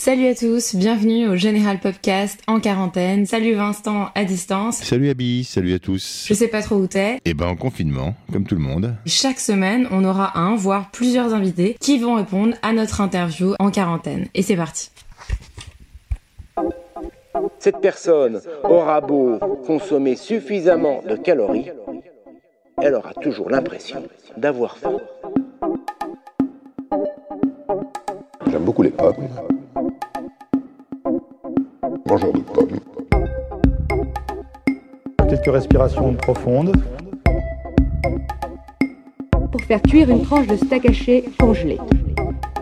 Salut à tous, bienvenue au Général Podcast en quarantaine. Salut Vincent à distance. Salut Abby, salut à tous. Je sais pas trop où t'es. Eh ben en confinement, comme tout le monde. Chaque semaine, on aura un, voire plusieurs invités qui vont répondre à notre interview en quarantaine. Et c'est parti. Cette personne aura beau consommer suffisamment de calories, elle aura toujours l'impression d'avoir faim. J'aime beaucoup les pommes. De pommes. Quelques respirations profondes. Pour faire cuire une tranche de steak haché congelé.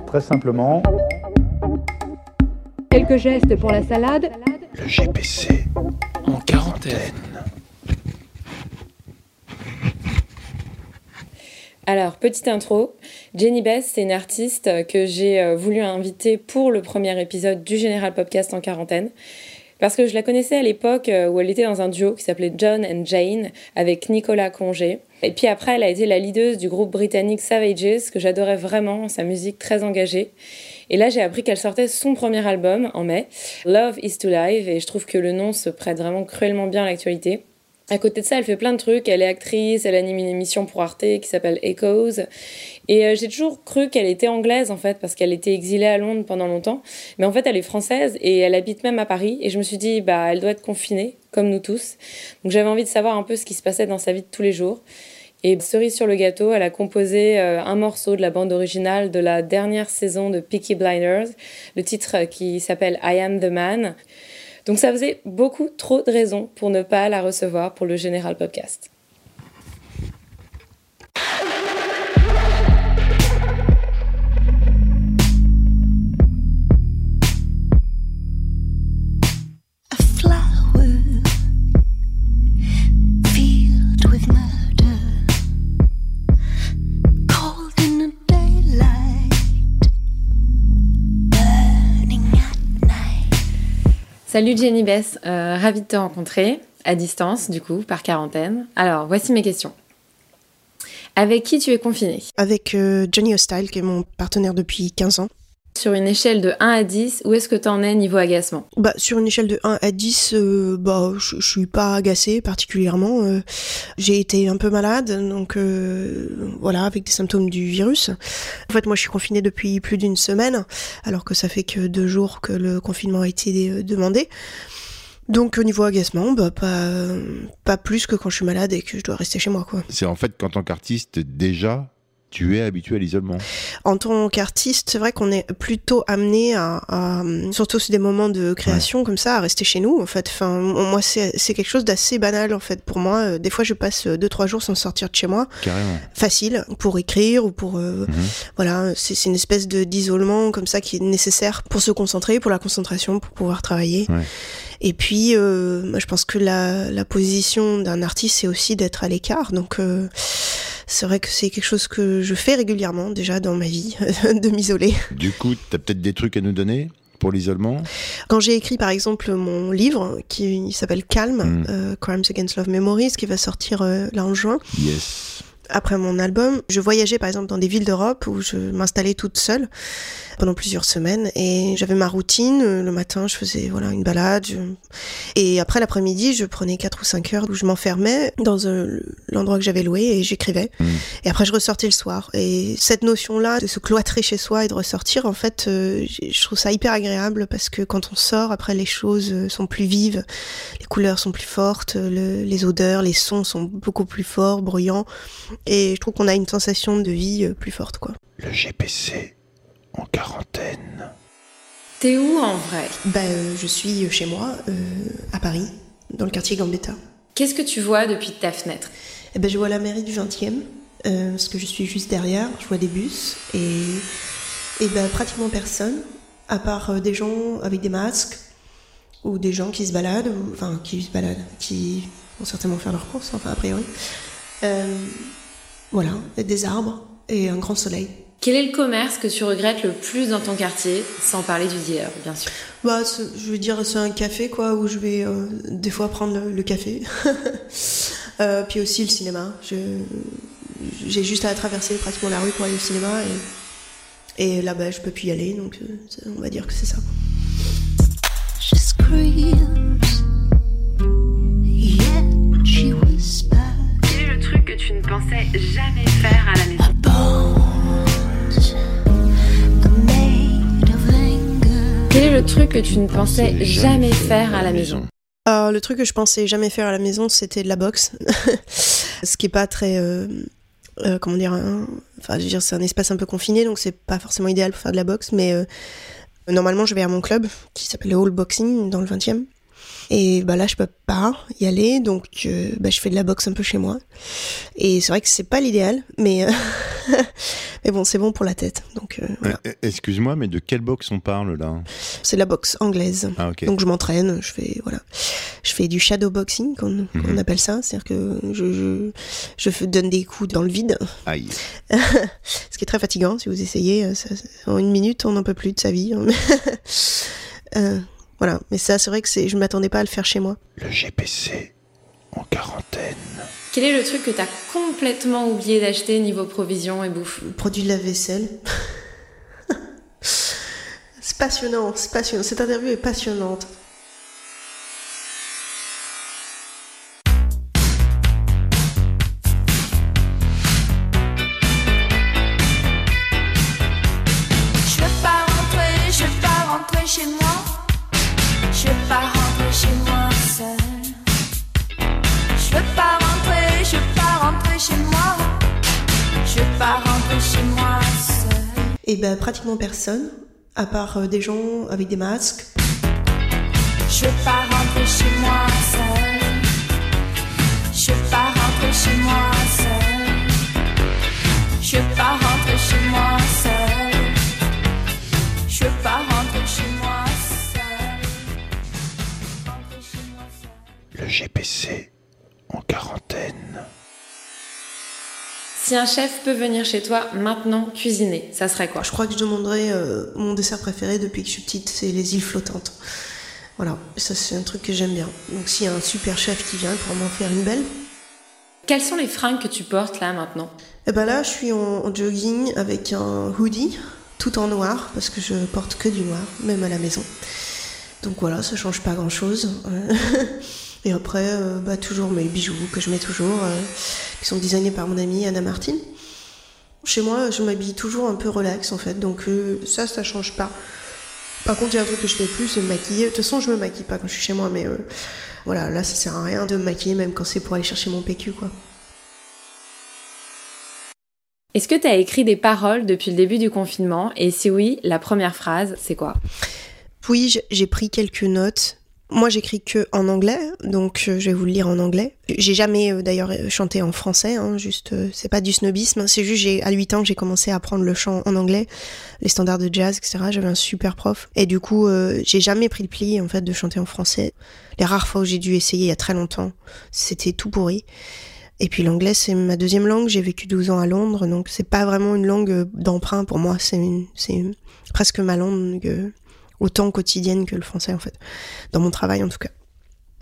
Très simplement. Quelques gestes pour la salade. Le GPC en quarantaine. Alors, petite intro. Jenny Bess, c'est une artiste que j'ai euh, voulu inviter pour le premier épisode du Général Podcast en quarantaine. Parce que je la connaissais à l'époque euh, où elle était dans un duo qui s'appelait John and Jane avec Nicolas Congé. Et puis après, elle a été la leaduse du groupe britannique Savages, que j'adorais vraiment, sa musique très engagée. Et là, j'ai appris qu'elle sortait son premier album en mai, Love is to Live, et je trouve que le nom se prête vraiment cruellement bien à l'actualité. À côté de ça, elle fait plein de trucs. Elle est actrice, elle anime une émission pour Arte qui s'appelle Echoes. Et euh, j'ai toujours cru qu'elle était anglaise en fait, parce qu'elle était exilée à Londres pendant longtemps. Mais en fait, elle est française et elle habite même à Paris. Et je me suis dit, bah, elle doit être confinée, comme nous tous. Donc j'avais envie de savoir un peu ce qui se passait dans sa vie de tous les jours. Et cerise sur le gâteau, elle a composé euh, un morceau de la bande originale de la dernière saison de Peaky Blinders, le titre qui s'appelle I Am the Man. Donc ça faisait beaucoup trop de raisons pour ne pas la recevoir pour le Général Podcast. Salut Jenny Bess, euh, ravie de te rencontrer, à distance du coup, par quarantaine. Alors, voici mes questions. Avec qui tu es confinée? Avec euh, Johnny Hostile, qui est mon partenaire depuis 15 ans. Sur une échelle de 1 à 10, où est-ce que tu en es niveau agacement? Bah sur une échelle de 1 à 10, euh, bah je suis pas agacée particulièrement. Euh, j'ai été un peu malade, donc euh, voilà, avec des symptômes du virus. En fait, moi je suis confinée depuis plus d'une semaine, alors que ça fait que deux jours que le confinement a été euh, demandé. Donc au niveau agacement, bah pas pas plus que quand je suis malade et que je dois rester chez moi quoi. C'est en fait qu'en tant qu'artiste, déjà, tu es habitué à l'isolement. En tant qu'artiste, c'est vrai qu'on est plutôt amené à, à, surtout sur des moments de création comme ça, à rester chez nous. En fait, enfin, moi, c'est quelque chose d'assez banal en fait pour moi. Euh, Des fois, je passe deux trois jours sans sortir de chez moi. Carrément. Facile pour écrire ou pour euh, voilà, c'est une espèce de d'isolement comme ça qui est nécessaire pour se concentrer, pour la concentration, pour pouvoir travailler. Ouais. Et puis, euh, je pense que la, la position d'un artiste, c'est aussi d'être à l'écart. Donc, euh, c'est vrai que c'est quelque chose que je fais régulièrement déjà dans ma vie, de m'isoler. Du coup, tu as peut-être des trucs à nous donner pour l'isolement? Quand j'ai écrit par exemple mon livre qui s'appelle Calme, Mm. euh, Crimes Against Love Memories, qui va sortir euh, là en juin, Yes. Après mon album, je voyageais par exemple dans des villes d'Europe où je m'installais toute seule pendant plusieurs semaines et j'avais ma routine. Euh, Le matin, je faisais voilà une balade je- et après l'après-midi, je prenais quatre ou cinq heures où je m'enfermais dans euh, l'endroit que j'avais loué et j'écrivais. Mm. Et après, je ressortais le soir. Et cette notion-là de se cloîtrer chez soi et de ressortir, en fait, euh, je trouve ça hyper agréable parce que quand on sort, après, les choses sont plus vives, les couleurs sont plus fortes, le- les odeurs, les sons sont beaucoup plus forts, bruyants. Et je trouve qu'on a une sensation de vie euh, plus forte, quoi. Le GPC en quarantaine. T'es où en vrai? Bah, euh, je suis chez moi, euh, à Paris, dans le quartier Gambetta. Qu'est-ce que tu vois depuis ta fenêtre? Eh ben, je vois la mairie du 20e, euh, parce que je suis juste derrière, je vois des bus, et Et ben pratiquement personne, à part euh, des gens avec des masques ou des gens qui se baladent, ou, enfin qui se baladent, qui vont certainement faire leurs courses, enfin a priori. Euh, voilà, des arbres et un grand soleil. Quel est le commerce que tu regrettes le plus dans ton quartier, sans parler du dealer, bien sûr? Bah, je veux dire, c'est un café, quoi, où je vais euh, des fois prendre le, le café. Euh, puis aussi le cinéma. J'ai juste à traverser pratiquement la rue pour aller au cinéma et, et là-bas, je peux plus y aller, donc euh, on va dire que c'est ça. She tu ne pensais jamais faire à la maison. Quel est le truc que tu ne pensais jamais faire à la maison Alors, le truc que je pensais jamais faire à la maison, c'était de la boxe. Ce qui est pas très. euh, euh, comment dire hein, Enfin, je veux dire, c'est un espace un peu confiné, donc c'est pas forcément idéal pour faire de la boxe, mais euh, normalement, je vais à mon club qui s'appelle le Hall Boxing dans le 20 e Et bah là, je peux pas y aller, donc euh, bah, je fais de la boxe un peu chez moi. Et c'est vrai que c'est pas l'idéal, mais, euh, mais bon, c'est bon pour la tête. Donc euh, voilà. Euh, Excuse-moi, mais de quelle boxe on parle là? C'est de la boxe anglaise. Ah. Donc je m'entraîne, je fais voilà, je fais du shadow boxing qu'on Mhm. appelle ça, c'est-à-dire que je, je donne des coups dans le vide, Aïe. ce qui est très fatigant si vous essayez. euh, ça- en une minute, on n'en peut plus de sa vie. Euh, voilà, mais ça c'est vrai que je m'attendais pas à le faire chez moi. Le GPC en quarantaine. Quel est le truc que t'as complètement oublié d'acheter niveau provisions et bouffe? Produit de la vaisselle. c'est passionnant, c'est passionnant. Cette interview est passionnante. Et ben pratiquement personne, à part euh, des gens avec des masques. Je veux pas rentrer chez moi seule. Je veux pas rentrer chez moi seule. Je veux pas rentrer chez moi seule. Je veux pas rentrer chez moi seule. Rentrer chez moi seule. Le GPC en quarantaine. Si un chef peut venir chez toi maintenant cuisiner, ça serait quoi? Je crois que je demanderais euh, mon dessert préféré depuis que je suis petite, c'est les îles flottantes. Voilà, ça c'est un truc que j'aime bien. Donc s'il y a un super chef qui vient pour m'en faire une belle, Quelles sont les fringues que tu portes là maintenant? Et ben là je suis en, en jogging avec un hoodie, tout en noir, parce que je porte que du noir, même à la maison. Donc voilà, ça change pas grand chose. Et après, euh, bah, toujours mes bijoux que je mets toujours, euh, qui sont designés par mon amie Anna Martin. Chez moi, je m'habille toujours un peu relax en fait, donc euh, ça, ça change pas. Par contre, il y a un truc que je fais plus, c'est me maquiller. De toute façon, je me maquille pas quand je suis chez moi, mais euh, voilà, là, ça sert à rien de me maquiller, même quand c'est pour aller chercher mon PQ, quoi. Est-ce que t'as écrit des paroles depuis le début du confinement? Et si oui, la première phrase, c'est quoi? Oui, j'ai pris quelques notes. Moi, j'écris que en anglais, donc euh, je vais vous le lire en anglais. J'ai jamais euh, d'ailleurs euh, chanté en français, hein, juste, c'est pas du snobisme, c'est juste j'ai à 8 ans j'ai commencé à apprendre le chant en anglais, les standards de jazz, etc. J'avais un super prof et du coup, j'ai jamais pris le pli en fait de chanter en français. Les rares fois où j'ai dû essayer il y a très longtemps, c'était tout pourri. Et puis l'anglais, c'est ma deuxième langue. J'ai vécu 12 ans à Londres, donc c'est pas vraiment une langue d'emprunt pour moi. C'est presque ma langue autant quotidienne que le français en fait, dans mon travail en tout cas.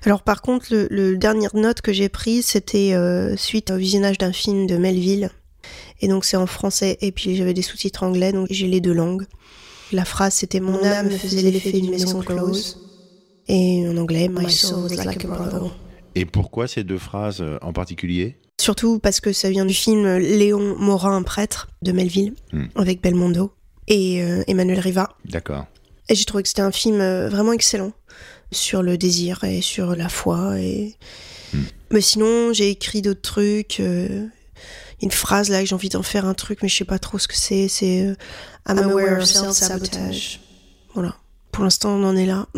Alors par contre, le, le dernière note que j'ai prise, c'était euh, suite au visionnage d'un film de Melville. Et donc c'est en français et puis j'avais des sous-titres anglais, donc j'ai les deux langues. La phrase c'était Mon âme me faisait l'effet d'une maison close. Et en anglais, My soul was like a brothel. Et pourquoi ces deux phrases euh, en particulier? Surtout parce que ça vient du film Léon Morin, prêtre de Melville, Hmm. avec Belmondo et euh, Emmanuel Riva. D'accord. Et j'ai trouvé que c'était un film euh, vraiment excellent sur le désir et sur la foi. Et... Mais sinon, j'ai écrit d'autres trucs. euh, Une phrase là, que j'ai envie d'en faire un truc, mais je sais pas trop ce que c'est. C'est euh, I'm aware of self-sabotage. Voilà. Pour l'instant, on en est là.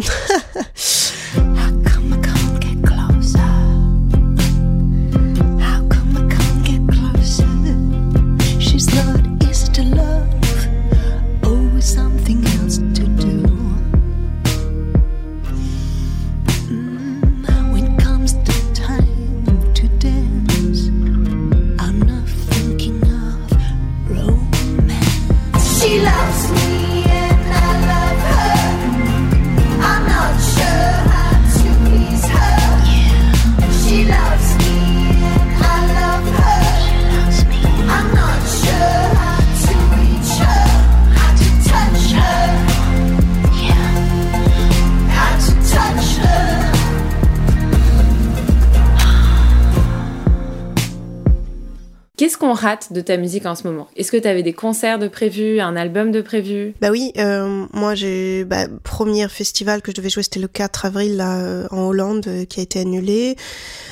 de ta musique en ce moment? Est-ce que tu avais des concerts de prévus, un album de prévu? Bah oui, euh, moi j'ai bah, premier festival que je devais jouer c'était le 4 avril là euh, en Hollande euh, qui a été annulé.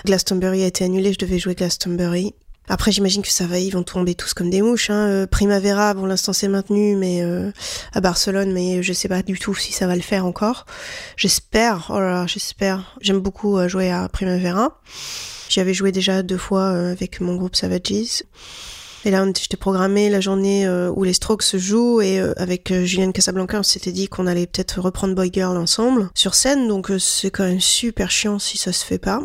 Glastonbury a été annulé, je devais jouer Glastonbury. Après j'imagine que ça va, ils vont tomber tous comme des mouches. Hein. Primavera, pour l'instant c'est maintenu, mais à Barcelone, mais je sais pas du tout si ça va le faire encore. J'espère, oh là là, j'espère. J'aime beaucoup jouer à Primavera. J'y avais joué déjà deux fois euh, avec mon groupe Savages. Et là, j'étais programmée la journée euh, où les Strokes se jouent et euh, avec Juliane Casablanca, on s'était dit qu'on allait peut-être reprendre Boy Girl ensemble sur scène. Donc c'est quand même super chiant si ça se fait pas.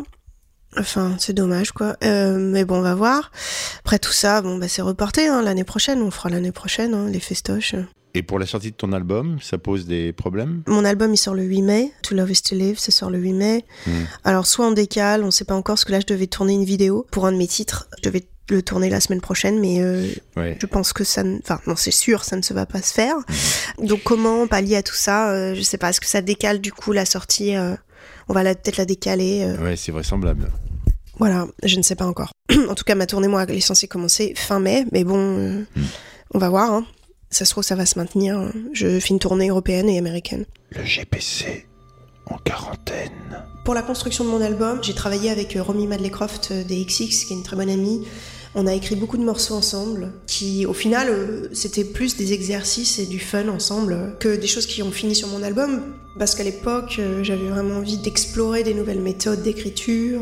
Enfin, c'est dommage quoi. Euh, mais bon, on va voir. Après tout ça, bon bah c'est reporté hein, l'année prochaine. On fera l'année prochaine hein, les festoches. Et pour la sortie de ton album, ça pose des problèmes? Mon album il sort le 8 mai. To Love Is To Live, ça sort le 8 mai. Hmm. Alors soit on décale, on sait pas encore, parce que là je devais tourner une vidéo pour un de mes titres. Je devais le tourner la semaine prochaine, mais euh, Ouais. je pense que ça, ne... enfin non c'est sûr, ça ne se va pas se faire. Donc comment pallier à tout ça? Euh, Je sais pas. Est-ce que ça décale du coup la sortie euh, On va la- peut-être la décaler. euh, Ouais, c'est vraisemblable. voilà, je ne sais pas encore. en tout cas, ma tournée moi elle est censée commencer fin mai, mais bon, euh, on va voir. Hein. Ça se trouve ça va se maintenir. Je fais une tournée européenne et américaine. Le GPC en quarantaine. Pour la construction de mon album, j'ai travaillé avec euh, Romy Madlecroft euh, des XX, qui est une très bonne amie. On a écrit beaucoup de morceaux ensemble, qui au final, euh, c'était plus des exercices et du fun ensemble que des choses qui ont fini sur mon album, parce qu'à l'époque, euh, j'avais vraiment envie d'explorer des nouvelles méthodes d'écriture,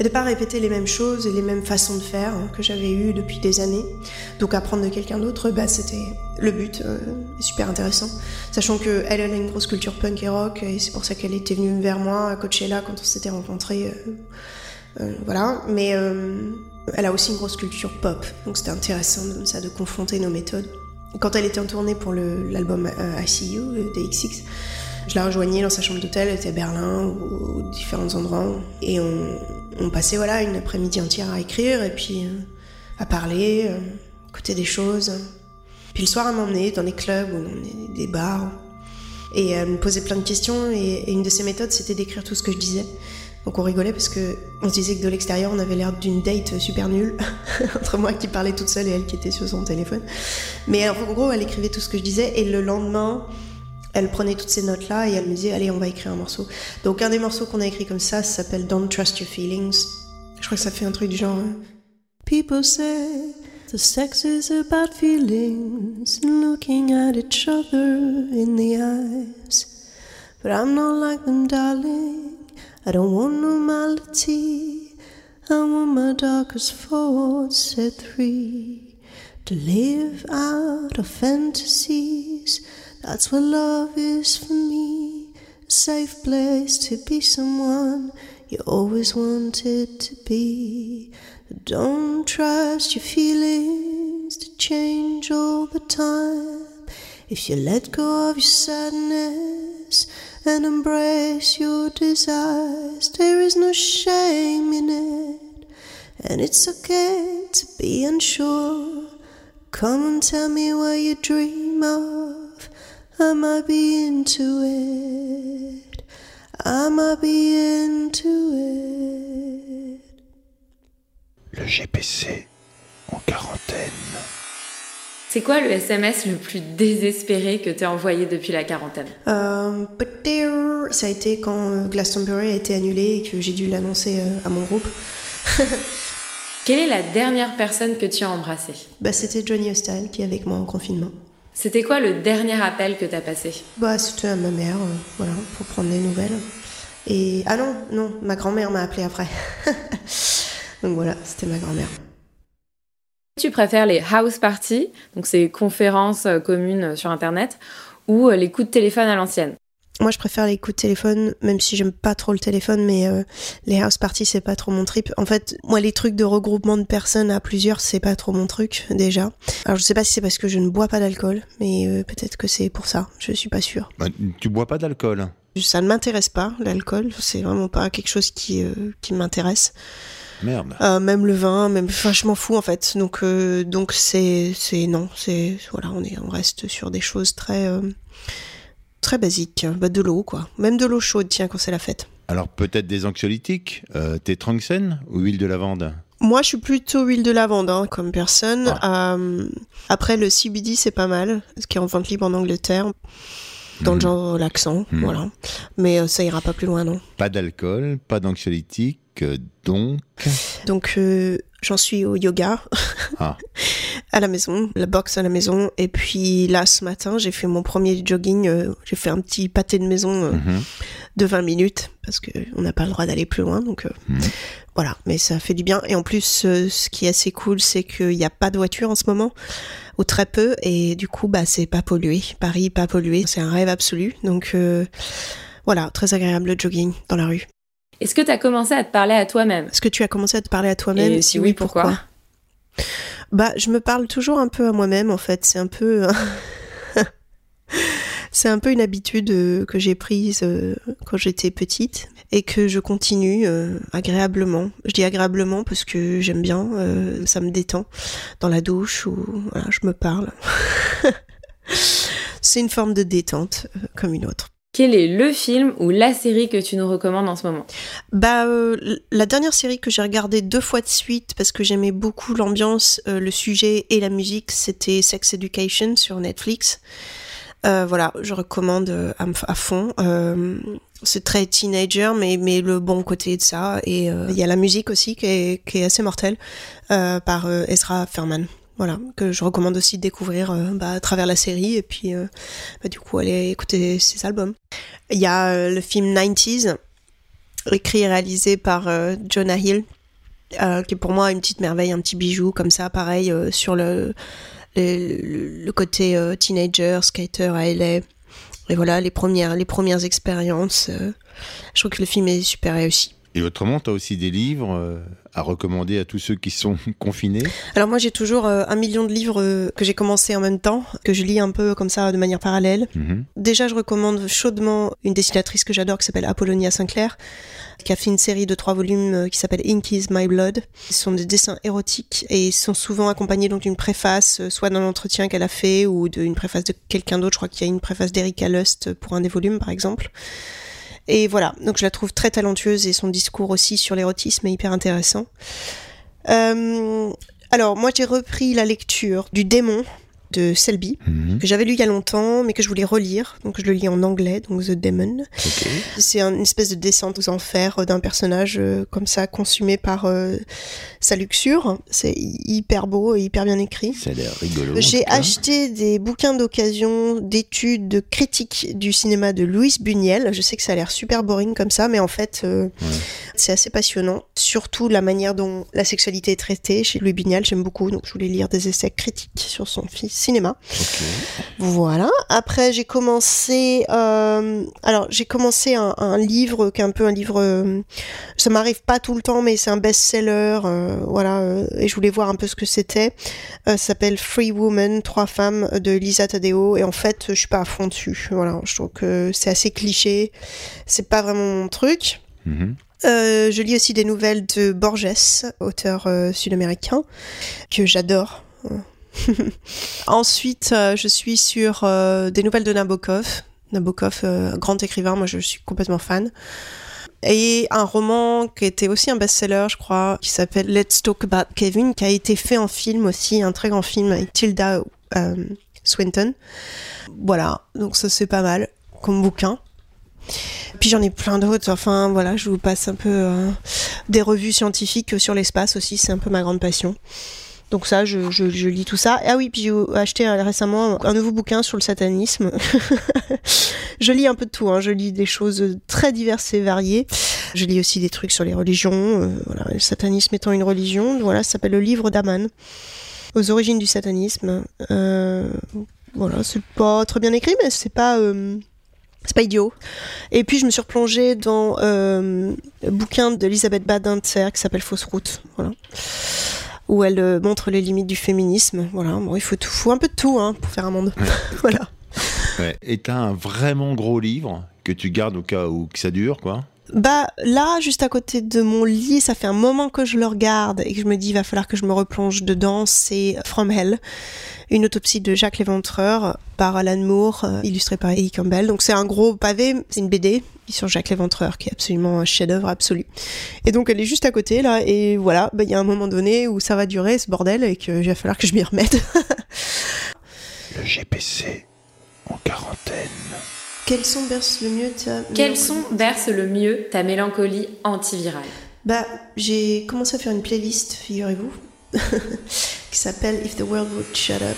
et de pas répéter les mêmes choses et les mêmes façons de faire que j'avais eues depuis des années. Donc apprendre de quelqu'un d'autre, bah, c'était le but, euh, super intéressant. Sachant que elle, a une grosse culture punk et rock, et c'est pour ça qu'elle était venue vers moi à Coachella quand on s'était rencontrés. euh, euh, voilà, mais elle a aussi une grosse culture pop, donc c'était intéressant de, ça, de confronter nos méthodes. Quand elle était en tournée pour l'album euh, I See You euh, des XX, je la rejoignais dans sa chambre d'hôtel, elle était à Berlin ou, différents endroits, et on, passait voilà une après-midi entière à écrire et puis euh, à parler, euh, écouter des choses. Puis le soir, elle m'emmenait dans des clubs ou dans des, bars. Et elle me posait plein de questions et une de ses méthodes, c'était d'écrire tout ce que je disais. Donc on rigolait parce que on se disait que de l'extérieur, on avait l'air d'une date super nulle entre moi qui parlais toute seule et elle qui était sur son téléphone. Mais en gros, elle écrivait tout ce que je disais et le lendemain, elle prenait toutes ces notes-là et elle me disait allez, on va écrire un morceau. Donc un des morceaux qu'on a écrit comme ça, s'appelle Don't Trust Your Feelings. Je crois que ça fait un truc du genre. euh, People say the sex is about feelings looking at each other in the eyes. But I'm not like them, darling. I don't want normality. I want my darkest thoughts set free. To live out of fantasies. That's what love is for me. A safe place to be someone you always wanted to be. Don't trust your feelings to change all the time. If you let go of your sadness and embrace your desires, there is no shame in it. And it's okay to be unsure. Come and tell me what you dream of. I might be into it. I might be into it. Le GPC en quarantaine. C'est quoi le SMS le plus désespéré que tu as envoyé depuis la quarantaine? Euh, peut-être, ça a été quand euh, Glastonbury a été annulé et que j'ai dû l'annoncer euh, à mon groupe. Quelle est la dernière personne que tu as embrassée? Bah, c'était Johnny Hostile qui est avec moi en confinement. C'était quoi le dernier appel que tu as passé? Bah, c'était à ma mère, euh, voilà, pour prendre des nouvelles. Et ah non, non, ma grand-mère m'a appelé après. Donc voilà, c'était ma grand-mère. Tu préfères les house parties, donc ces conférences euh, communes sur Internet, ou euh, les coups de téléphone à l'ancienne? Moi, je préfère les coups de téléphone, même si j'aime pas trop le téléphone, mais euh, les house parties, c'est pas trop mon trip. En fait, moi, les trucs de regroupement de personnes à plusieurs, c'est pas trop mon truc, déjà. Alors, je sais pas si c'est parce que je ne bois pas d'alcool, mais euh, peut-être que c'est pour ça. Je suis pas sûre. Bah, tu bois pas d'alcool? Ça ne m'intéresse pas, l'alcool. C'est vraiment pas quelque chose qui, euh, qui m'intéresse. Merde. Euh, même le vin, même, enfin, je m'en fous en fait. Donc, euh, donc c'est, c'est non, c'est voilà, on est, on reste sur des choses très, euh, très basiques. Bah, de l'eau quoi, même de l'eau chaude, tiens, quand c'est la fête. Alors peut-être des anxiolytiques euh, T'es Tranxen ou huile de lavande? Moi, je suis plutôt huile de lavande hein, comme personne. Euh, après, le CBD, c'est pas mal, ce qui est en vente libre en Angleterre, dans le genre relaxant, Mhm. voilà. Mais euh, ça ira pas plus loin, non. Pas d'alcool, pas d'anxiolytique, euh, donc... Donc, euh, j'en suis au yoga. Ah. à la maison, la boxe à la maison. Et puis là, ce matin, j'ai fait mon premier jogging. euh, j'ai fait un petit pâté de maison euh, Mhm. de 20 minutes parce que on n'a pas le droit d'aller plus loin. Donc euh, Mhm. voilà, mais ça fait du bien. Et en plus, euh, ce qui est assez cool, c'est qu'il n'y a pas de voiture en ce moment ou très peu. Et du coup, bah c'est pas pollué. Paris, pas pollué. C'est un rêve absolu. Donc euh, voilà, très agréable le jogging dans la rue. Est-ce que tu as commencé à te parler à toi-même? Est-ce que tu as commencé à te parler à toi-même? Et si oui, pourquoi? Bah, je me parle toujours un peu à moi-même en fait. C'est un peu, c'est un peu une habitude euh, que j'ai prise euh, quand j'étais petite et que je continue euh, agréablement. Je dis agréablement parce que j'aime bien, ça me détend dans la douche ou voilà, je me parle. c'est une forme de détente comme une autre. Quel est le film ou la série que tu nous recommandes en ce moment? Bah, euh, la dernière série que j'ai regardée deux fois de suite parce que j'aimais beaucoup l'ambiance, euh, le sujet et la musique, c'était Sex Education sur Netflix. Euh, voilà, je recommande euh, à, fond. Euh, c'est très teenager, mais, mais le bon côté de ça. Et il y a la musique aussi qui est, qui est assez mortelle par Ezra Furman. Voilà, que je recommande aussi de découvrir bah, à travers la série et puis bah, du coup aller écouter ses albums. Il y a le film 90s, écrit et réalisé par Jonah Hill, qui est pour moi une petite merveille, un petit bijou comme ça, pareil, sur le, le, côté euh, teenager, skater à. Et voilà, les premières, les premières expériences. euh, je trouve que le film est super réussi. Et autrement, tu as aussi des livres euh, à recommander à tous ceux qui sont confinés Alors moi j'ai toujours euh, un million de livres euh, que j'ai commencé en même temps, que je lis un peu comme ça de manière parallèle. Mhm. Déjà je recommande chaudement une dessinatrice que j'adore qui s'appelle Apollonia Sinclair, qui a fait une série de trois volumes qui s'appelle Ink is My Blood. Ce sont des dessins érotiques et ils sont souvent accompagnés donc d'une préface, soit d'un entretien qu'elle a fait ou d'une préface de quelqu'un d'autre. Je crois qu'il y a une préface d'Erika Lust pour un des volumes par exemple. Et voilà, donc je la trouve très talentueuse et son discours aussi sur l'érotisme est hyper intéressant. Euh, alors, moi j'ai repris la lecture du démon de Selby, Mhm. que j'avais lu il y a longtemps, mais que je voulais relire. Donc je le lis en anglais, donc The Demon. C'est un- une espèce de descente aux enfers euh, d'un personnage euh, comme ça, consumé par euh, sa luxure. C'est hy- hyper beau et hyper bien écrit. Ça a l'air rigolo. J'ai acheté des bouquins d'occasion, d'études, de critiques du cinéma de Louis Buñuel. Je sais que ça a l'air super boring comme ça, mais en fait, euh, c'est assez passionnant. Surtout la manière dont la sexualité est traitée chez Louis Buñuel, j'aime beaucoup. Donc je voulais lire des essais critiques sur son fi- cinéma. Voilà. Après, j'ai commencé. euh, alors, j'ai commencé un, un livre qui est un peu un livre. euh, ça m'arrive pas tout le temps, mais c'est un best-seller. euh, voilà. et je voulais voir un peu ce que c'était. Ça s'appelle Free Woman, trois femmes de Lisa Tadeo. Et en fait, je suis pas à fond dessus. Voilà. Je trouve que c'est assez cliché. C'est pas vraiment mon truc. Mhm. Euh, je lis aussi des nouvelles de Borges, auteur euh, sud-américain, que j'adore. Ensuite, euh, je suis sur euh, des nouvelles de Nabokov. Nabokov, euh, grand écrivain, moi je suis complètement fan. Et un roman qui était aussi un best-seller, je crois, qui s'appelle Let's Talk About Kevin, qui a été fait en film aussi, un très grand film avec Tilda Swinton. Voilà, donc ça c'est pas mal comme bouquin. Puis j'en ai plein d'autres. Enfin voilà, je vous passe un peu des revues scientifiques sur l'espace aussi. C'est un peu ma grande passion. Donc ça, je, lis tout ça. Ah oui, puis j'ai acheté euh, récemment un nouveau bouquin sur le satanisme. je lis un peu de tout. Hein. Je lis des choses très diverses et variées. Je lis aussi des trucs sur les religions. euh, le satanisme étant une religion. Voilà, ça s'appelle le livre d'Aman. Aux origines du satanisme. Euh, voilà, c'est pas très bien écrit, mais c'est pas... C'est pas idiot. Et puis je me suis replongée dans le bouquin d'Elisabeth Badinter qui s'appelle Fausse route, voilà. Où elle euh, montre les limites du féminisme. Voilà, bon, il faut, tout, faut un peu de tout hein, pour faire un monde. voilà. Ouais. Et t'as un vraiment gros livre que tu gardes au cas où que ça dure, quoi. Bah là, juste à côté de mon lit, ça fait un moment que je le regarde et que je me dis il va falloir que je me replonge dedans. C'est From Hell, une autopsie de Jacques Léventreur par Alan Moore, euh, illustré par Eddie Campbell. Donc c'est un gros pavé, c'est une BD sur Jacques Léventreur qui est absolument un chef-d'œuvre absolu. Et donc elle est juste à côté là et voilà, bah, il y a un moment donné où ça va durer ce bordel et que il va falloir que je m'y remette. Le GPC en quarantaine. Quels son berce le mieux ta Quel son berce le mieux ta mélancolie antivirale? Bah, j'ai commencé à faire une playlist, figurez-vous, qui s'appelle If the World Would Shut Up.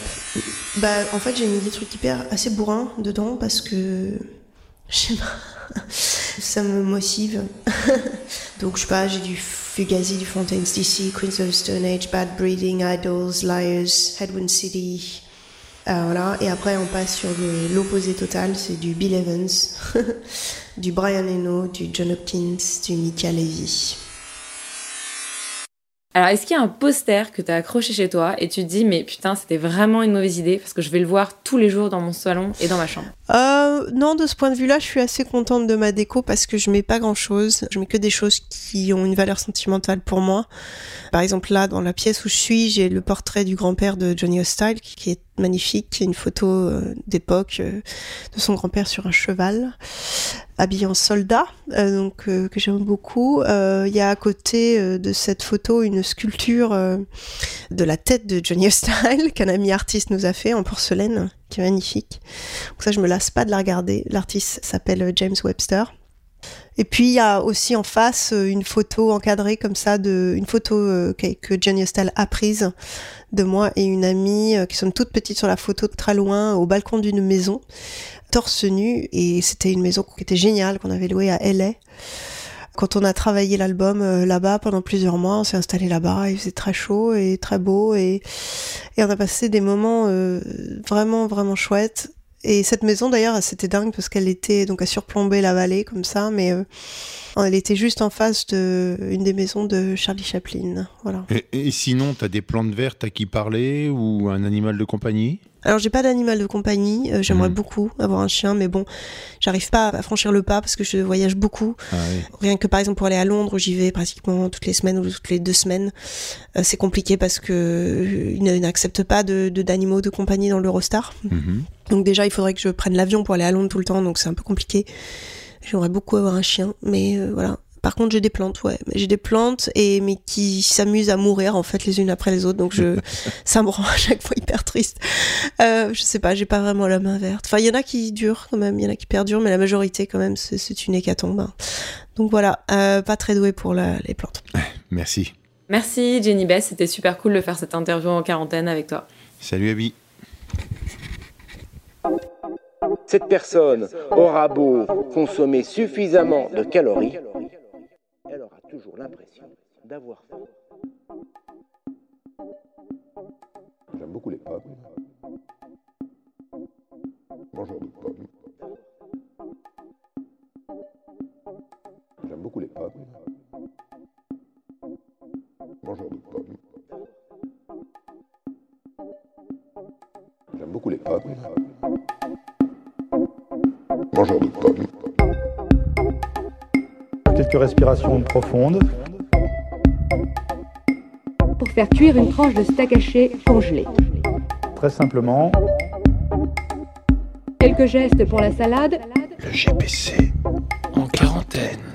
Bah, en fait, j'ai mis des trucs hyper assez bourrins dedans parce que. Je sais pas. Ça me motive. Donc, je sais pas, j'ai du Fugazi, du Fontaine's DC, Queens of the Stone Age, Bad Breeding, Idols, Liars, Headwind City. Euh. Et après, on passe sur l'opposé total, c'est du Bill Evans, du Brian Eno, du John Hopkins, du Mika Levy. Alors, est-ce qu'il y a un poster que t'as accroché chez toi et tu te dis, mais putain, c'était vraiment une mauvaise idée parce que je vais le voir tous les jours dans mon salon et dans ma chambre? Euh, non, de ce point de vue-là, je suis assez contente de ma déco parce que je mets pas grand-chose. Je mets que des choses qui ont une valeur sentimentale pour moi. Par exemple, là, dans la pièce où je suis, j'ai le portrait du grand-père de Johnny Hostile qui est magnifique, qui est une photo euh, d'époque euh, de son grand-père sur un cheval, habillé en soldat, euh, donc que j'aime beaucoup. Il y a à côté de cette photo une sculpture de la tête de Johnny Hostile qu'un ami artiste nous a fait en porcelaine, qui est magnifique. Donc ça, je me lasse pas de la regarder. L'artiste s'appelle James Webster. Et puis il y a aussi en face euh, une photo encadrée comme ça de une photo euh, que Johnny Hostile a prise de moi et une amie euh, qui sommes toutes petites sur la photo très loin au balcon d'une maison torse nu et c'était une maison qui était géniale qu'on avait louée à LA. Quand on a travaillé l'album euh, là-bas pendant plusieurs mois, on s'est installé là-bas, il faisait très chaud et très beau et, on a passé des moments euh, vraiment vraiment chouettes. Et cette maison d'ailleurs, c'était dingue parce qu'elle était donc à surplomber la vallée comme ça, mais euh, elle était juste en face de des maisons de Charlie Chaplin. Voilà. Et, et sinon, t'as des plantes vertes à qui parler ou un animal de compagnie? Alors j'ai pas d'animal de compagnie, euh, j'aimerais Mhm. beaucoup avoir un chien, mais bon, j'arrive pas à franchir le pas parce que je voyage beaucoup. Ah oui. Rien que par exemple pour aller à Londres, j'y vais pratiquement toutes les semaines ou toutes les deux semaines. Euh, c'est compliqué parce que euh, ils n'acceptent pas de d'animaux de, compagnie dans l'Eurostar. Mhm. Donc déjà, il faudrait que je prenne l'avion pour aller à Londres tout le temps, donc c'est un peu compliqué. J'aimerais beaucoup avoir un chien, mais euh, voilà. Par contre, j'ai des plantes, ouais. J'ai des plantes et mais qui s'amusent à mourir en fait les unes après les autres, donc je ça me rend à chaque fois hyper triste. Euh, je sais pas, j'ai pas vraiment la main verte. Enfin, il y en a qui durent quand même, il y en a qui perdurent, mais la majorité quand même, c'est- une hécatombe. hein. Donc voilà, euh, pas très doué pour la- les plantes. Merci. Merci Jenny Bess, c'était super cool de faire cette interview en quarantaine avec toi. Salut Abby. Cette personne aura beau consommer suffisamment de calories, toujours l'impression d'avoir faim. J'aime beaucoup les pommes. Mangeur de pommes. Quelques respirations profondes. Pour faire cuire une tranche de steak haché congelé. Très simplement, Quelques gestes pour la salade. Le GPC en quarantaine.